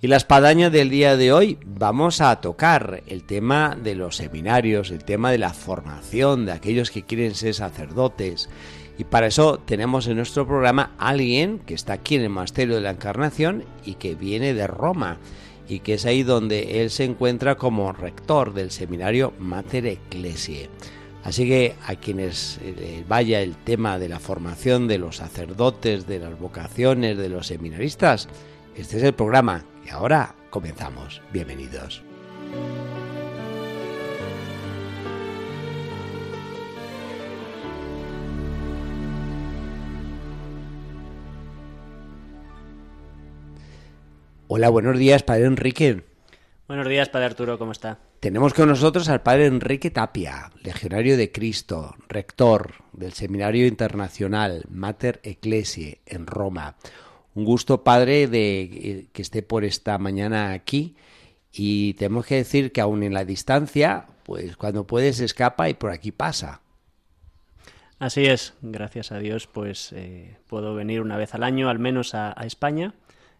Y la espadaña del día de hoy vamos a tocar el tema de los seminarios, el tema de la formación de aquellos que quieren ser sacerdotes. Y para eso tenemos en nuestro programa a alguien que está aquí en el Monasterio de la Encarnación y que viene de Roma y que es ahí donde él se encuentra como rector del seminario Mater Ecclesiae. Así que a quienes eh, vaya el tema de la formación de los sacerdotes, de las vocaciones, de los seminaristas, este es el programa y ahora comenzamos. Bienvenidos. Hola, buenos días, Padre Enrique. Buenos días, Padre Arturo, ¿cómo está? Tenemos con nosotros al Padre Enrique Tapia, legionario de Cristo, rector del Seminario Internacional Mater Ecclesiae en Roma un gusto, padre, de eh, que esté por esta mañana aquí. Y tenemos que decir que aún en la distancia, pues cuando puedes escapa y por aquí pasa. Así es, gracias a Dios, pues eh, puedo venir una vez al año, al menos a, España,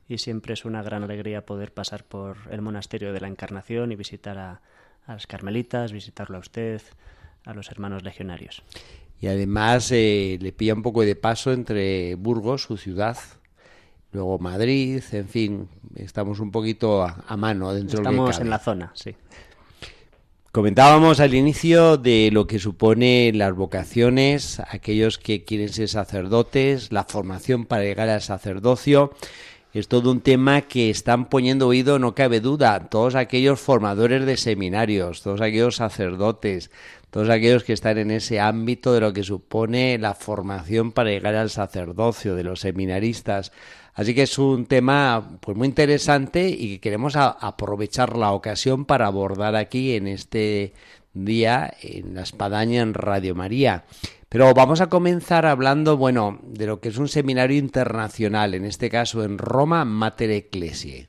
y siempre es una gran alegría poder pasar por el monasterio de la Encarnación y visitar a, las carmelitas, visitarlo a usted, a los hermanos legionarios. Y además eh, le pilla un poco de paso entre Burgos, su ciudad, luego Madrid, en fin, estamos un poquito a, mano dentro de Estamos en la zona, sí. Comentábamos al inicio de lo que supone las vocaciones, aquellos que quieren ser sacerdotes, la formación para llegar al sacerdocio. Es todo un tema que están poniendo oído, no cabe duda, todos aquellos formadores de seminarios, todos aquellos sacerdotes, todos aquellos que están en ese ámbito de lo que supone la formación para llegar al sacerdocio, de los seminaristas. Así que es un tema pues muy interesante y que queremos aprovechar la ocasión para abordar aquí en este día en la espadaña en Radio María. Pero vamos a comenzar hablando, bueno, de lo que es un seminario internacional, en este caso en Roma, Mater Ecclesiae.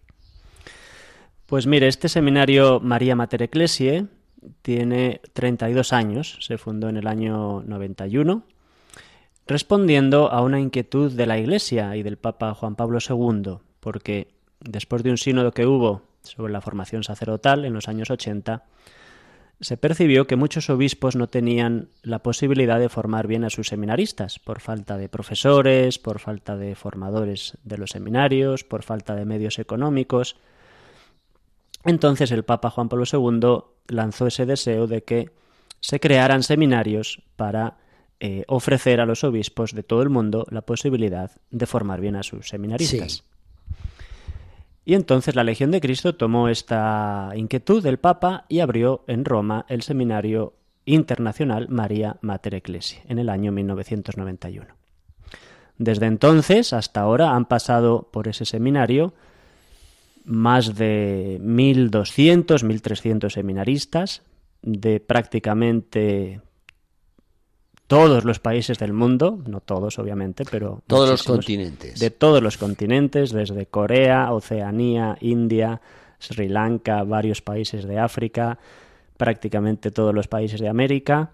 Pues mire, este seminario María Mater Ecclesiae tiene 32 años, se fundó en el año 91 respondiendo a una inquietud de la Iglesia y del Papa Juan Pablo II, porque después de un sínodo que hubo sobre la formación sacerdotal en los años 80, se percibió que muchos obispos no tenían la posibilidad de formar bien a sus seminaristas, por falta de profesores, por falta de formadores de los seminarios, por falta de medios económicos. Entonces el Papa Juan Pablo II lanzó ese deseo de que se crearan seminarios para eh, ofrecer a los obispos de todo el mundo la posibilidad de formar bien a sus seminaristas. Y entonces la Legión de Cristo tomó esta inquietud del Papa y abrió en Roma el seminario internacional María Mater Ecclesiae en el año 1991. Desde entonces hasta ahora han pasado por ese seminario más de 1.200, 1.300 seminaristas de prácticamente todos los países del mundo, no todos obviamente, pero todos los continentes. De todos los continentes, desde Corea, Oceanía, India, Sri Lanka, varios países de África, prácticamente todos los países de América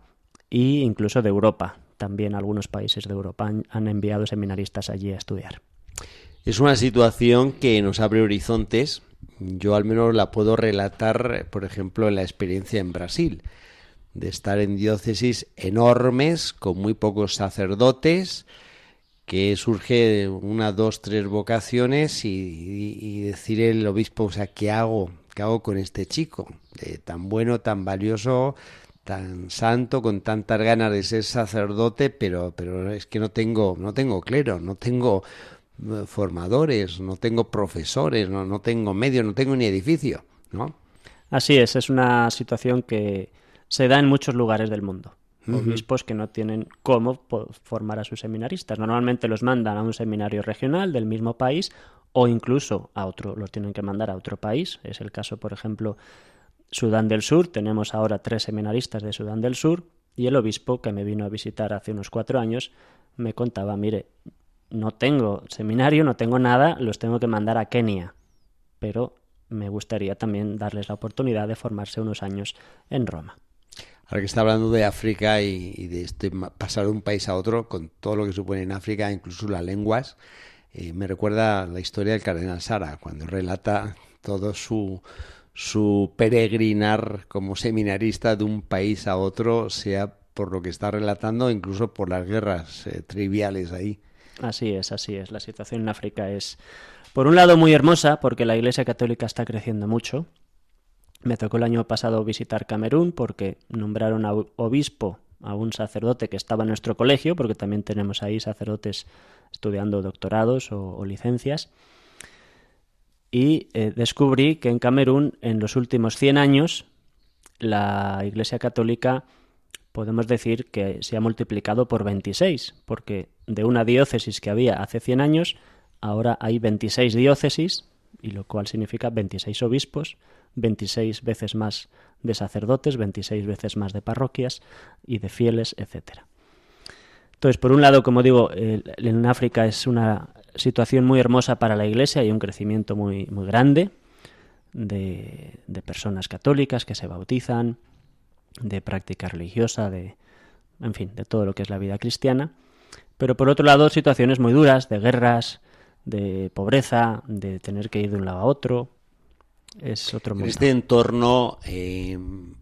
e incluso de Europa. También algunos países de Europa han, han enviado seminaristas allí a estudiar. Es una situación que nos abre horizontes. Yo al menos la puedo relatar, por ejemplo, en la experiencia en Brasil de estar en diócesis enormes con muy pocos sacerdotes, que surge una, dos, tres vocaciones y, decir el obispo, o sea, ¿qué hago? ¿Qué hago con este chico? tan bueno, tan valioso, tan santo, con tantas ganas de ser sacerdote, pero, pero es que no tengo, no tengo clero, no tengo eh, formadores, no tengo profesores, no, no tengo medios, no tengo ni edificio, ¿no? Así es, es una situación que, se da en muchos lugares del mundo. Obispos que no tienen cómo formar a sus seminaristas. Normalmente los mandan a un seminario regional del mismo país o incluso a otro, los tienen que mandar a otro país. Es el caso, por ejemplo, Sudán del Sur, tenemos ahora tres seminaristas de Sudán del Sur, y el obispo que me vino a visitar hace unos cuatro años me contaba, mire, no tengo seminario, no tengo nada, los tengo que mandar a Kenia, pero me gustaría también darles la oportunidad de formarse unos años en Roma. Ahora que está hablando de África y, de este pasar de un país a otro, con todo lo que supone en África, incluso las lenguas, eh, me recuerda la historia del cardenal Sara, cuando relata todo su, su peregrinar como seminarista de un país a otro, sea por lo que está relatando, incluso por las guerras eh, triviales ahí. Así es, así es. La situación en África es, por un lado, muy hermosa, porque la Iglesia Católica está creciendo mucho. Me tocó el año pasado visitar Camerún porque nombraron a obispo a un sacerdote que estaba en nuestro colegio, porque también tenemos ahí sacerdotes estudiando doctorados o licencias. Y eh, descubrí que en Camerún en los últimos 100 años la Iglesia Católica podemos decir que se ha multiplicado por 26, porque de una diócesis que había hace 100 años, ahora hay 26 diócesis, y lo cual significa 26 obispos, 26 veces más de sacerdotes, 26 veces más de parroquias y de fieles, etc. Entonces, por un lado, como digo, en África es una situación muy hermosa para la Iglesia y un crecimiento muy, muy grande de, de personas católicas que se bautizan, de práctica religiosa, de, en fin, de todo lo que es la vida cristiana. Pero por otro lado, situaciones muy duras, de guerras, de pobreza, de tener que ir de un lado a otro. Es otro mundo. Este entorno eh,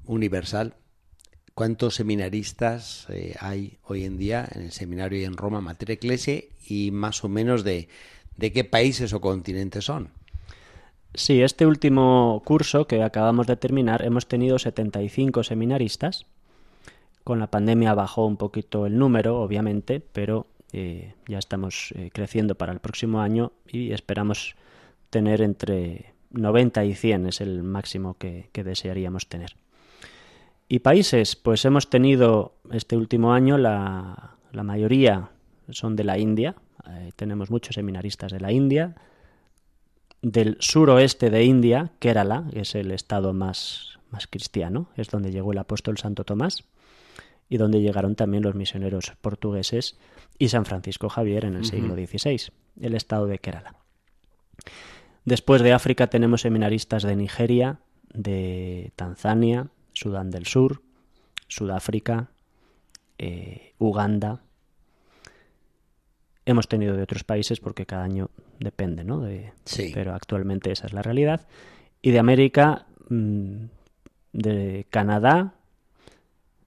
universal ¿Cuántos seminaristas eh, hay hoy en día en el seminario y en Roma, Mater Ecclesiae, y más o menos de, de qué países o continentes son? Sí, este último curso que acabamos de terminar hemos tenido 75 seminaristas. Con la pandemia bajó un poquito el número, obviamente, pero eh, ya estamos eh, creciendo para el próximo año y esperamos tener entre 90 y 100 es el máximo que desearíamos tener. Y países, pues hemos tenido este último año la, la mayoría son de la India, eh, tenemos muchos seminaristas de la India, del suroeste de India, Kerala, que es el estado más, más cristiano, es donde llegó el apóstol Santo Tomás y donde llegaron también los misioneros portugueses y San Francisco Javier en el siglo XVI, el estado de Kerala. Después de África tenemos seminaristas de Nigeria, de Tanzania, Sudán del Sur, Sudáfrica, eh, Uganda. Hemos tenido de otros países porque cada año depende, ¿no? De, sí. Pero actualmente esa es la realidad. Y de América, mm, de Canadá,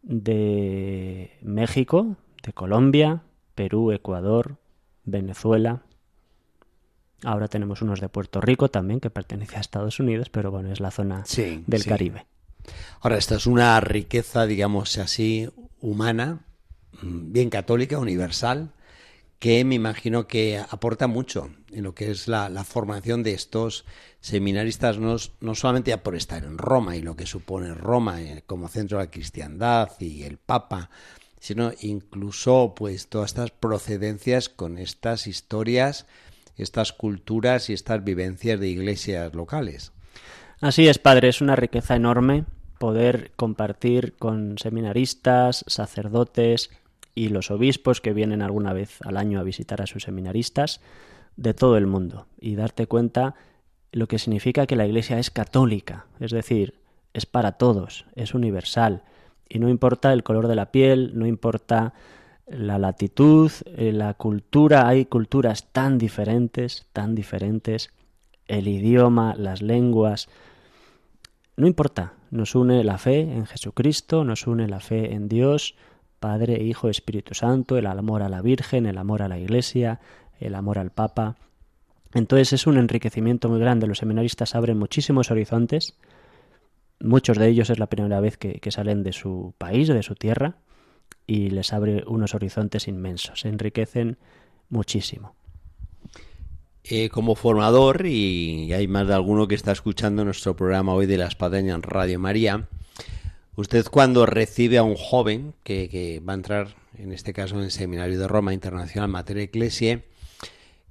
de México, de Colombia, Perú, Ecuador, Venezuela. Ahora tenemos unos de Puerto Rico también, que pertenece a Estados Unidos, pero bueno, es la zona del Caribe. Ahora, esta es una riqueza, digamos así, humana, mm, bien católica, universal, que me imagino que aporta mucho en lo que es la, formación de estos seminaristas, no, no, solamente ya por estar en Roma y lo que supone Roma eh, como centro de la cristiandad y el Papa, sino incluso pues todas estas procedencias con estas historias, estas culturas y estas vivencias de iglesias locales. Así es, padre, es una riqueza enorme poder compartir con seminaristas, sacerdotes y los obispos que vienen alguna vez al año a visitar a sus seminaristas de todo el mundo y darte cuenta lo que significa que la Iglesia es católica, es decir, es para todos, es universal y no importa el color de la piel, no importa la latitud, eh, la cultura, hay culturas tan diferentes, tan diferentes, el idioma, las lenguas, no importa, nos une la fe en Jesucristo, nos une la fe en Dios, Padre, Hijo, Espíritu Santo, el amor a la Virgen, el amor a la Iglesia, el amor al Papa. Entonces es un enriquecimiento muy grande. Los seminaristas abren muchísimos horizontes. Muchos de ellos es la primera vez que, salen de su país, de su tierra, y les abre unos horizontes inmensos. Se enriquecen muchísimo. Eh, como formador, y hay más de alguno que está escuchando nuestro programa hoy de la Espadaña en Radio María, usted cuando recibe a un joven que, va a entrar, en este caso en el Seminario de Roma Internacional Materia Ecclesia,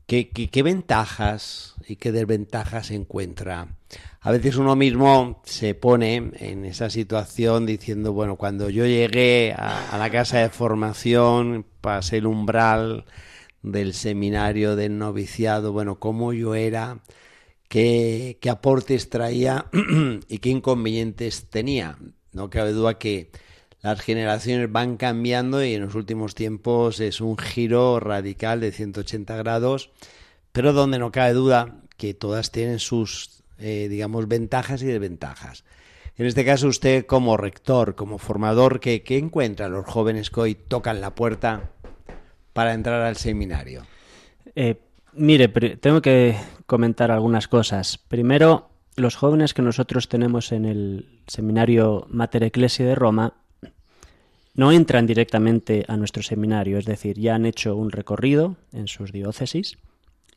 ¿qué, qué, ventajas y qué desventajas encuentra? A veces uno mismo se pone en esa situación diciendo, bueno, cuando yo llegué a, la casa de formación, pasé el umbral del seminario del noviciado, bueno, cómo yo era, qué aportes traía y qué inconvenientes tenía. No cabe duda que las generaciones van cambiando y en los últimos tiempos es un giro radical de 180 grados, pero donde no cabe duda que todas tienen sus, eh, digamos, ventajas y desventajas. En este caso, usted como rector, como formador, ¿qué, qué encuentra los jóvenes que hoy tocan la puerta para entrar al seminario? Eh, mire, tengo que comentar algunas cosas. Primero, los jóvenes que nosotros tenemos en el seminario Mater Ecclesia de Roma no entran directamente a nuestro seminario, es decir, ya han hecho un recorrido en sus diócesis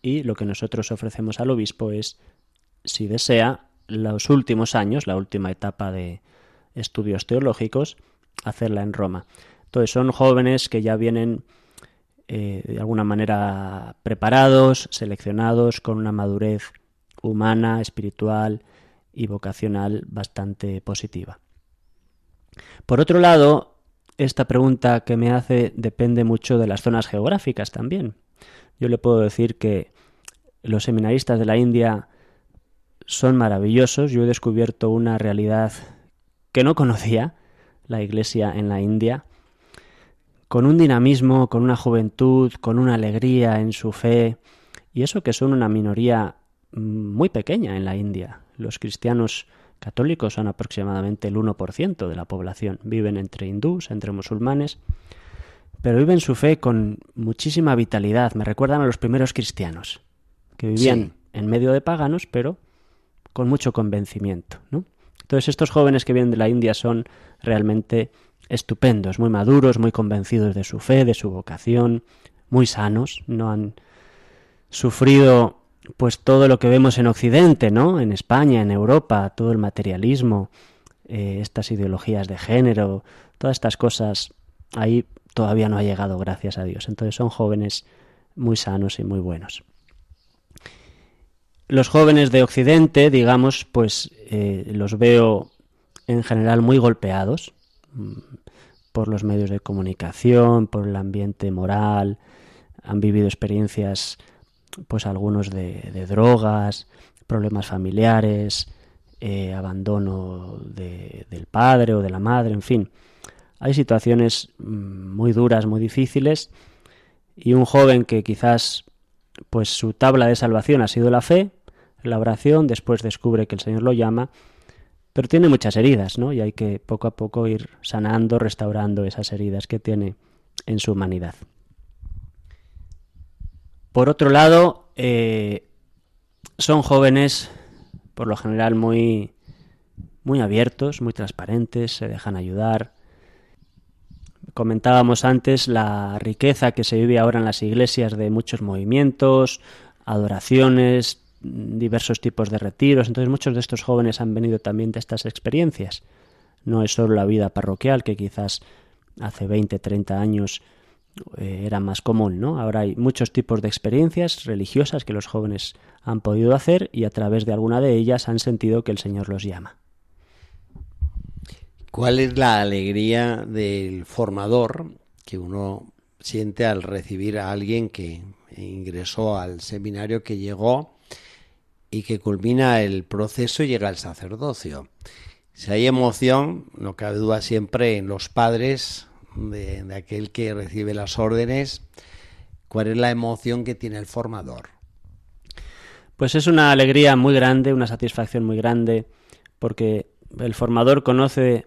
y lo que nosotros ofrecemos al obispo es, si desea, los últimos años, la última etapa de estudios teológicos, hacerla en Roma. Entonces son jóvenes que ya vienen eh, de alguna manera preparados, seleccionados, con una madurez humana, espiritual y vocacional bastante positiva. Por otro lado, esta pregunta que me hace depende mucho de las zonas geográficas también. Yo le puedo decir que los seminaristas de la India son maravillosos. Yo he descubierto una realidad que no conocía, la iglesia en la India, con un dinamismo, con una juventud, con una alegría en su fe, y eso que son una minoría muy pequeña en la India. Los cristianos católicos son aproximadamente el 1% de la población. Viven entre hindús, entre musulmanes, pero viven su fe con muchísima vitalidad. Me recuerdan a los primeros cristianos, que vivían en medio de paganos, pero con mucho convencimiento. ¿no? Entonces estos jóvenes que vienen de la India son realmente estupendos, muy maduros, muy convencidos de su fe, de su vocación, muy sanos, no han sufrido pues todo lo que vemos en Occidente, ¿no? En España, en Europa, todo el materialismo, eh, estas ideologías de género, todas estas cosas, ahí todavía no ha llegado, gracias a Dios. Entonces son jóvenes muy sanos y muy buenos. Los jóvenes de Occidente, digamos, pues eh, los veo en general muy golpeados mm, por los medios de comunicación, por el ambiente moral, han vivido experiencias pues algunos de, drogas, problemas familiares, eh, abandono del padre o de la madre, en fin. Hay situaciones mm, muy duras, muy difíciles, y un joven que quizás pues su tabla de salvación ha sido la fe, la oración, después descubre que el Señor lo llama, pero tiene muchas heridas, ¿no? Y hay que poco a poco ir sanando, restaurando esas heridas que tiene en su humanidad. Por otro lado, eh, son jóvenes, por lo general, muy, muy abiertos, muy transparentes, se dejan ayudar. Comentábamos antes la riqueza que se vive ahora en las iglesias de muchos movimientos, adoraciones, diversos tipos de retiros. Entonces muchos de estos jóvenes han venido también de estas experiencias. No es solo la vida parroquial, que quizás hace 20, 30 años eh, era más común, ¿no? Ahora hay muchos tipos de experiencias religiosas que los jóvenes han podido hacer y a través de alguna de ellas han sentido que el Señor los llama. ¿Cuál es la alegría del formador que uno siente al recibir a alguien que ingresó al seminario, que llegó y que culmina el proceso y llega al sacerdocio? Si hay emoción, no cabe duda siempre en los padres de, aquel que recibe las órdenes, cuál es la emoción que tiene el formador. Pues es una alegría muy grande, una satisfacción muy grande, porque el formador conoce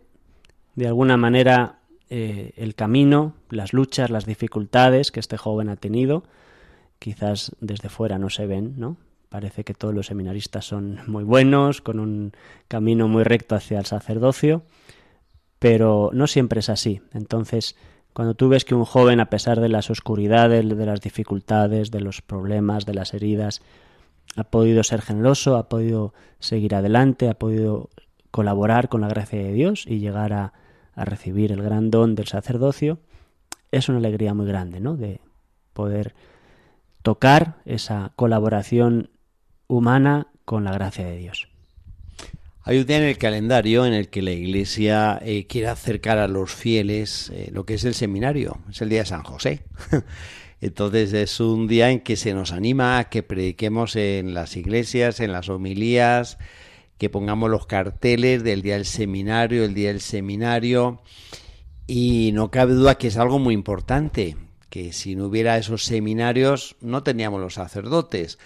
de alguna manera eh, el camino, las luchas, las dificultades que este joven ha tenido. Quizás desde fuera no se ven, ¿no? Parece que todos los seminaristas son muy buenos, con un camino muy recto hacia el sacerdocio, pero no siempre es así. Entonces, cuando tú ves que un joven, a pesar de las oscuridades, de las dificultades, de los problemas, de las heridas, ha podido ser generoso, ha podido seguir adelante, ha podido colaborar con la gracia de Dios y llegar a, a recibir el gran don del sacerdocio, es una alegría muy grande, ¿no? De poder tocar esa colaboración humana con la gracia de Dios. Hay un día en el calendario en el que la Iglesia eh, quiere acercar a los fieles eh, lo que es el seminario, es el día de San José. Entonces es un día en que se nos anima a que prediquemos en las iglesias, en las homilías, que pongamos los carteles del día del seminario, el día del seminario. Y no cabe duda que es algo muy importante, que si no hubiera esos seminarios no teníamos los sacerdotes.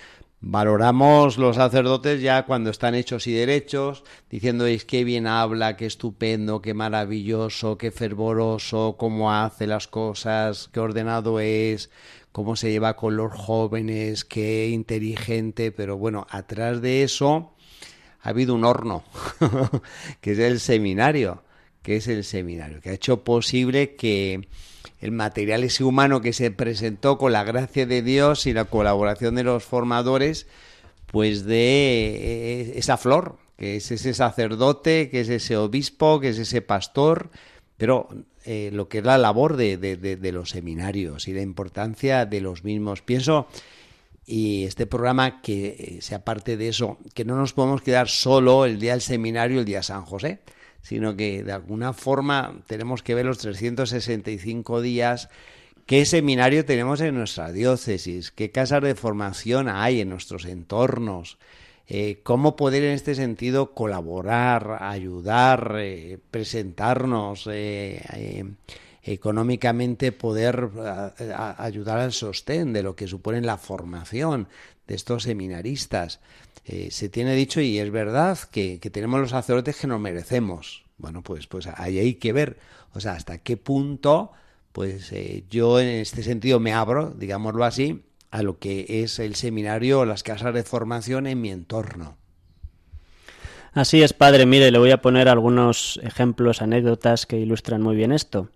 Valoramos los sacerdotes ya cuando están hechos y derechos, diciendo es qué bien habla, qué estupendo, qué maravilloso, qué fervoroso, cómo hace las cosas, qué ordenado es, cómo se lleva con los jóvenes, qué inteligente, pero bueno, atrás de eso ha habido un horno, que es el seminario, que es el seminario, que ha hecho posible que el material ese humano que se presentó con la gracia de Dios y la colaboración de los formadores, pues de eh, esa flor, que es ese sacerdote, que es ese obispo, que es ese pastor, pero eh, lo que es la labor de, de, los seminarios y la importancia de los mismos. Pienso y este programa que eh, sea parte de eso, que no nos podemos quedar solo el día del seminario, el día San José, sino que de alguna forma tenemos que ver los 365 días qué seminario tenemos en nuestra diócesis, qué casas de formación hay en nuestros entornos, eh, cómo poder en este sentido colaborar, ayudar, eh, presentarnos económicamente poder ayudar al sostén de lo que supone la formación de estos seminaristas. Eh, se tiene dicho, y es verdad, que, tenemos los sacerdotes que nos merecemos. Bueno, pues, pues ahí hay que ver, o sea, hasta qué punto, pues eh, yo en este sentido me abro, digámoslo así, a lo que es el seminario o las casas de formación en mi entorno. Así es, padre. Mire, le voy a poner algunos ejemplos, anécdotas que ilustran muy bien esto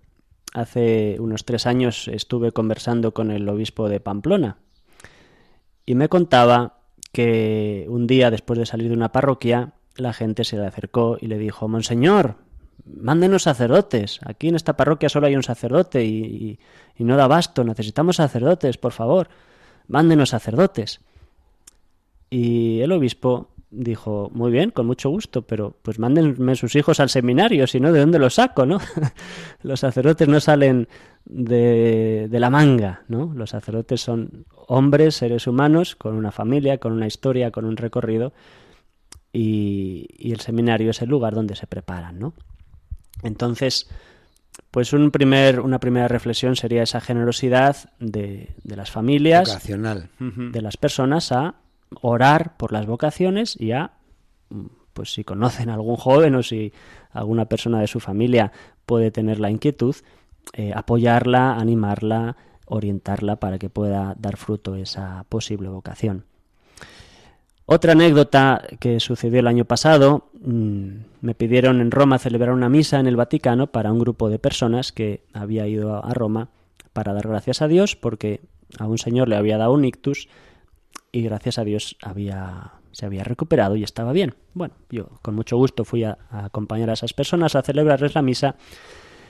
hace unos tres años estuve conversando con el obispo de Pamplona y me contaba que un día después de salir de una parroquia la gente se le acercó y le dijo Monseñor, mándenos sacerdotes. Aquí en esta parroquia solo hay un sacerdote y, y no da basto. Necesitamos sacerdotes, por favor. Mándenos sacerdotes. Y el obispo dijo, muy bien, con mucho gusto, pero pues mándenme sus hijos al seminario, si no, ¿de dónde los saco, no? los sacerdotes no salen de, de, la manga, ¿no? Los sacerdotes son hombres, seres humanos, con una familia, con una historia, con un recorrido, y, y el seminario es el lugar donde se preparan, ¿no? Entonces, pues un primer, una primera reflexión sería esa generosidad de, de las familias, de las personas a orar por las vocaciones y a, pues si conocen a algún joven o si alguna persona de su familia puede tener la inquietud, eh, apoyarla, animarla, orientarla para que pueda dar fruto esa posible vocación. Otra anécdota que sucedió el año pasado, mm, me pidieron en Roma celebrar una misa en el Vaticano para un grupo de personas que había ido a Roma para dar gracias a Dios porque a un señor le había dado un ictus y gracias a Dios había, se había recuperado y estaba bien. Bueno, yo con mucho gusto fui a, acompañar a esas personas a celebrarles la misa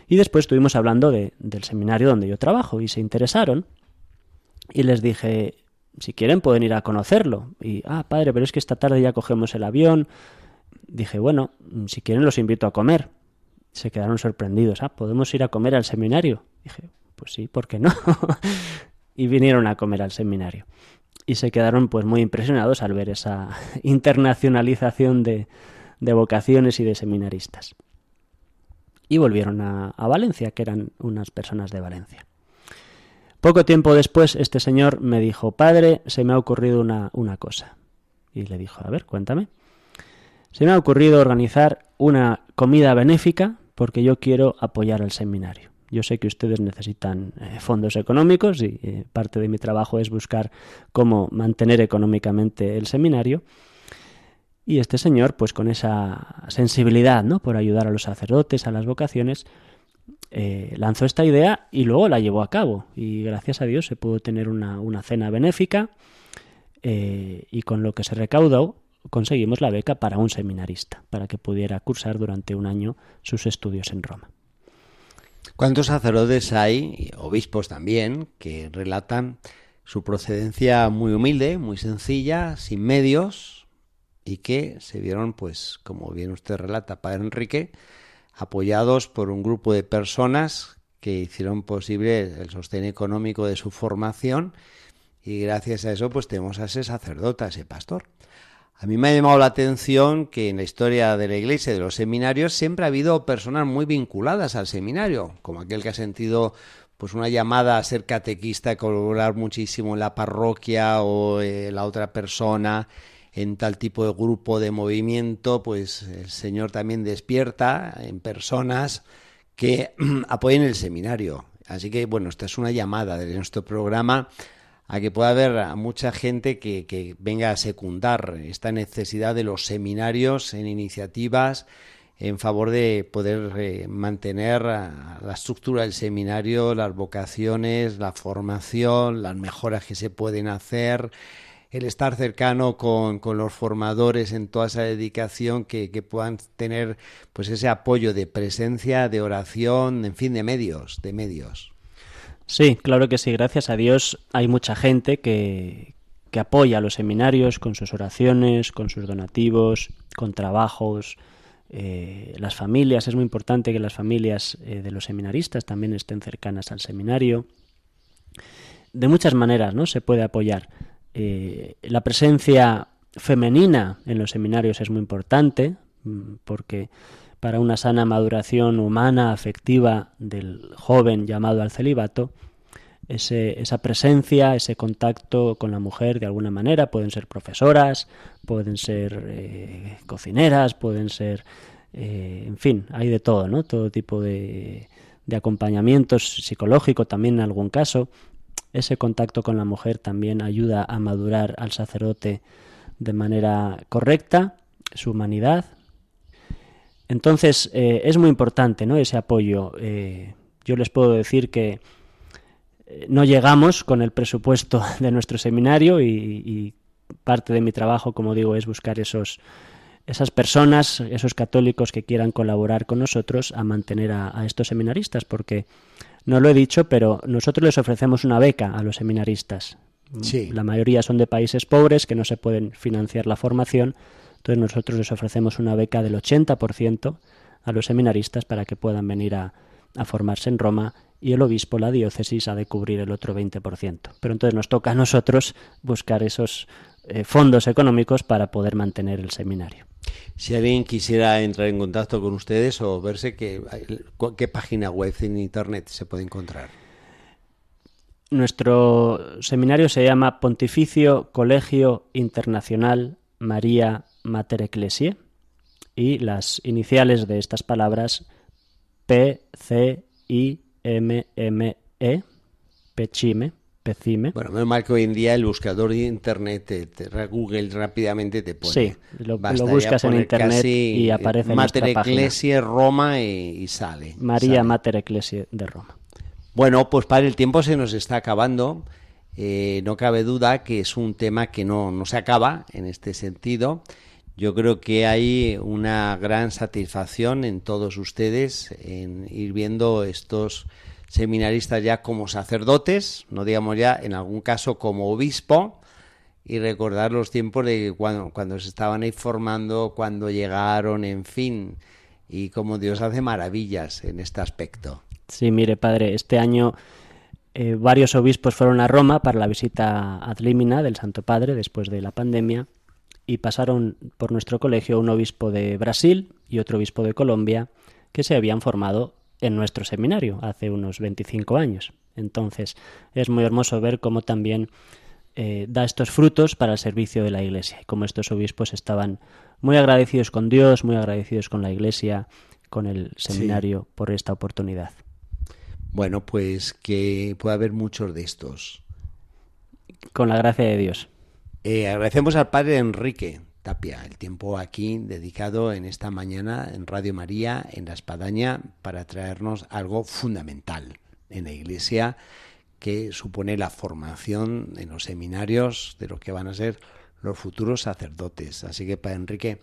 y después estuvimos hablando de, del seminario donde yo trabajo y se interesaron y les dije, si quieren pueden ir a conocerlo. Y, ah, padre, pero es que esta tarde ya cogemos el avión. Dije, bueno, si quieren los invito a comer. Se quedaron sorprendidos. Ah, ¿podemos ir a comer al seminario? Dije, pues sí, ¿por qué no? y vinieron a comer al seminario y se quedaron pues muy impresionados al ver esa internacionalización de, vocaciones y de seminaristas. Y volvieron a, Valencia, que eran unas personas de Valencia. Poco tiempo después, este señor me dijo, padre, se me ha ocurrido una, una cosa. Y le dijo, a ver, cuéntame. Se me ha ocurrido organizar una comida benéfica porque yo quiero apoyar al seminario. Yo sé que ustedes necesitan eh, fondos económicos y eh, parte de mi trabajo es buscar cómo mantener económicamente el seminario. Y este señor, pues con esa sensibilidad, ¿no? Por ayudar a los sacerdotes, a las vocaciones, eh, lanzó esta idea y luego la llevó a cabo. Y gracias a Dios se pudo tener una, una cena benéfica y con lo que se recaudó conseguimos la beca para un seminarista, para que pudiera cursar durante un año sus estudios en Roma. ¿Cuántos sacerdotes hay, obispos también, que relatan su procedencia muy humilde, muy sencilla, sin medios, y que se vieron, pues, como bien usted relata, Padre Enrique, apoyados por un grupo de personas que hicieron posible el sostén económico de su formación y gracias a eso pues tenemos a ese sacerdote, a ese pastor. A mí me ha llamado la atención que en la historia de la iglesia y de los seminarios siempre ha habido personas muy vinculadas al seminario, como aquel que ha sentido pues una llamada a ser catequista, colaborar muchísimo en la parroquia o eh, la otra persona en tal tipo de grupo de movimiento, pues el Señor también despierta en personas que apoyen el seminario. Así que bueno, esta es una llamada de nuestro programa a que pueda haber a mucha gente que, venga a secundar esta necesidad de los seminarios en iniciativas en favor de poder eh, mantener la estructura del seminario, las vocaciones, la formación, las mejoras que se pueden hacer, el estar cercano con, los formadores en toda esa dedicación que, que, puedan tener pues ese apoyo de presencia, de oración, en fin, de medios, de medios. Sí, claro que sí. Gracias a Dios hay mucha gente que, que apoya a los seminarios con sus oraciones, con sus donativos, con trabajos. Eh, las familias, es muy importante que las familias eh, de los seminaristas también estén cercanas al seminario. De muchas maneras, ¿no? Se puede apoyar. Eh, la presencia femenina en los seminarios es muy importante mm, porque para una sana maduración humana, afectiva del joven llamado al celibato, esa presencia, ese contacto con la mujer de alguna manera, pueden ser profesoras, pueden ser eh, cocineras, pueden ser, eh, en fin, hay de todo, ¿no? Todo tipo de, de acompañamiento psicológico también en algún caso. Ese contacto con la mujer también ayuda a madurar al sacerdote de manera correcta, su humanidad, entonces, eh, es muy importante ¿no? ese apoyo. Eh, yo les puedo decir que eh, no llegamos con el presupuesto de nuestro seminario y, parte de mi trabajo, como digo, es buscar esos, esas personas, esos católicos que quieran colaborar con nosotros a mantener a, estos seminaristas, porque no lo he dicho, pero nosotros les ofrecemos una beca a los seminaristas. La mayoría son de países pobres que no se pueden financiar la formación entonces nosotros les ofrecemos una beca del 80% a los seminaristas para que puedan venir a, formarse en Roma y el obispo, la diócesis, ha de cubrir el otro 20%. Pero entonces nos toca a nosotros buscar esos eh, fondos económicos para poder mantener el seminario. Si alguien quisiera entrar en contacto con ustedes o verse, ¿qué, qué página web en Internet se puede encontrar? Nuestro seminario se llama Pontificio Colegio Internacional María Mater Ecclesiae y las iniciales de estas palabras P, C, I, M, M, E, Pechime, Bueno, menos mal que hoy en día el buscador de Internet, te, Google rápidamente te pone. Sí, lo, buscas en Internet y aparece Mater en Ecclesiae Roma y, sale. María Mater Ecclesiae de Roma. Bueno, pues para el tiempo se nos está acabando. Eh, no cabe duda que es un tema que no, no se acaba en este sentido yo creo que hay una gran satisfacción en todos ustedes en ir viendo estos seminaristas ya como sacerdotes, no digamos ya en algún caso como obispo, y recordar los tiempos de cuando, cuando se estaban ahí formando, cuando llegaron, en fin, y como Dios hace maravillas en este aspecto. Sí, mire, padre, este año eh, varios obispos fueron a Roma para la visita ad limina del Santo Padre después de la pandemia y pasaron por nuestro colegio un obispo de Brasil y otro obispo de Colombia que se habían formado en nuestro seminario hace unos 25 años. Entonces es muy hermoso ver cómo también eh, da estos frutos para el servicio de la Iglesia y cómo estos obispos estaban muy agradecidos con Dios, muy agradecidos con la Iglesia, con el seminario por esta oportunidad. Bueno, pues que pueda haber muchos de estos. Con la gracia de Dios. Eh, agradecemos al padre Enrique El tiempo aquí dedicado en esta mañana en Radio María, en la Espadaña, para traernos algo fundamental en la Iglesia que supone la formación en los seminarios de lo que van a ser los futuros sacerdotes. Así que, Padre Enrique,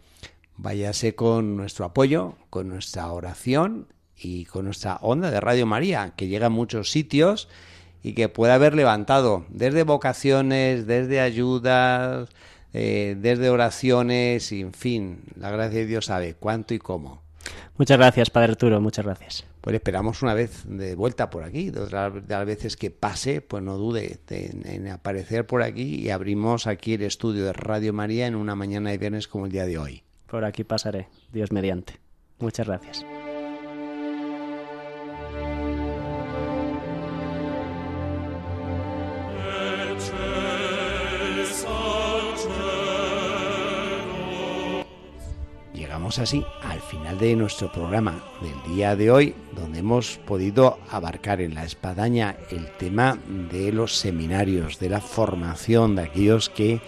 váyase con nuestro apoyo, con nuestra oración y con nuestra onda de Radio María, que llega a muchos sitios y que pueda haber levantado desde vocaciones, desde ayudas, eh, desde oraciones, en fin, la gracia de Dios sabe cuánto y cómo. Muchas gracias, Padre Arturo, muchas gracias. Pues esperamos una vez de vuelta por aquí, de las veces que pase, pues no dude en aparecer por aquí y abrimos aquí el estudio de Radio María en una mañana de viernes como el día de hoy. Por aquí pasaré, Dios mediante. Muchas gracias. Así al final de nuestro programa del día de hoy, donde hemos podido abarcar en la espadaña el tema de los seminarios, de la formación de aquellos que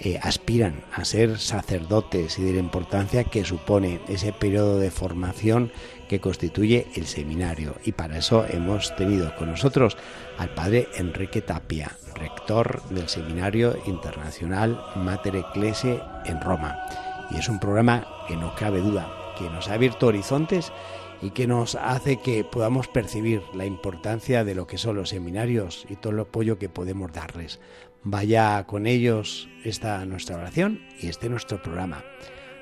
eh, aspiran a ser sacerdotes y de la importancia que supone ese periodo de formación que constituye el seminario. Y para eso hemos tenido con nosotros al padre Enrique Tapia, rector del Seminario Internacional Mater Ecclesiae en Roma y es un programa que no cabe duda, que nos ha abierto horizontes y que nos hace que podamos percibir la importancia de lo que son los seminarios y todo el apoyo que podemos darles. Vaya con ellos esta nuestra oración y este nuestro programa.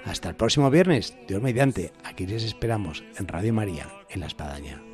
Hasta el próximo viernes, Dios mediante, aquí les esperamos en Radio María, en La Espadaña.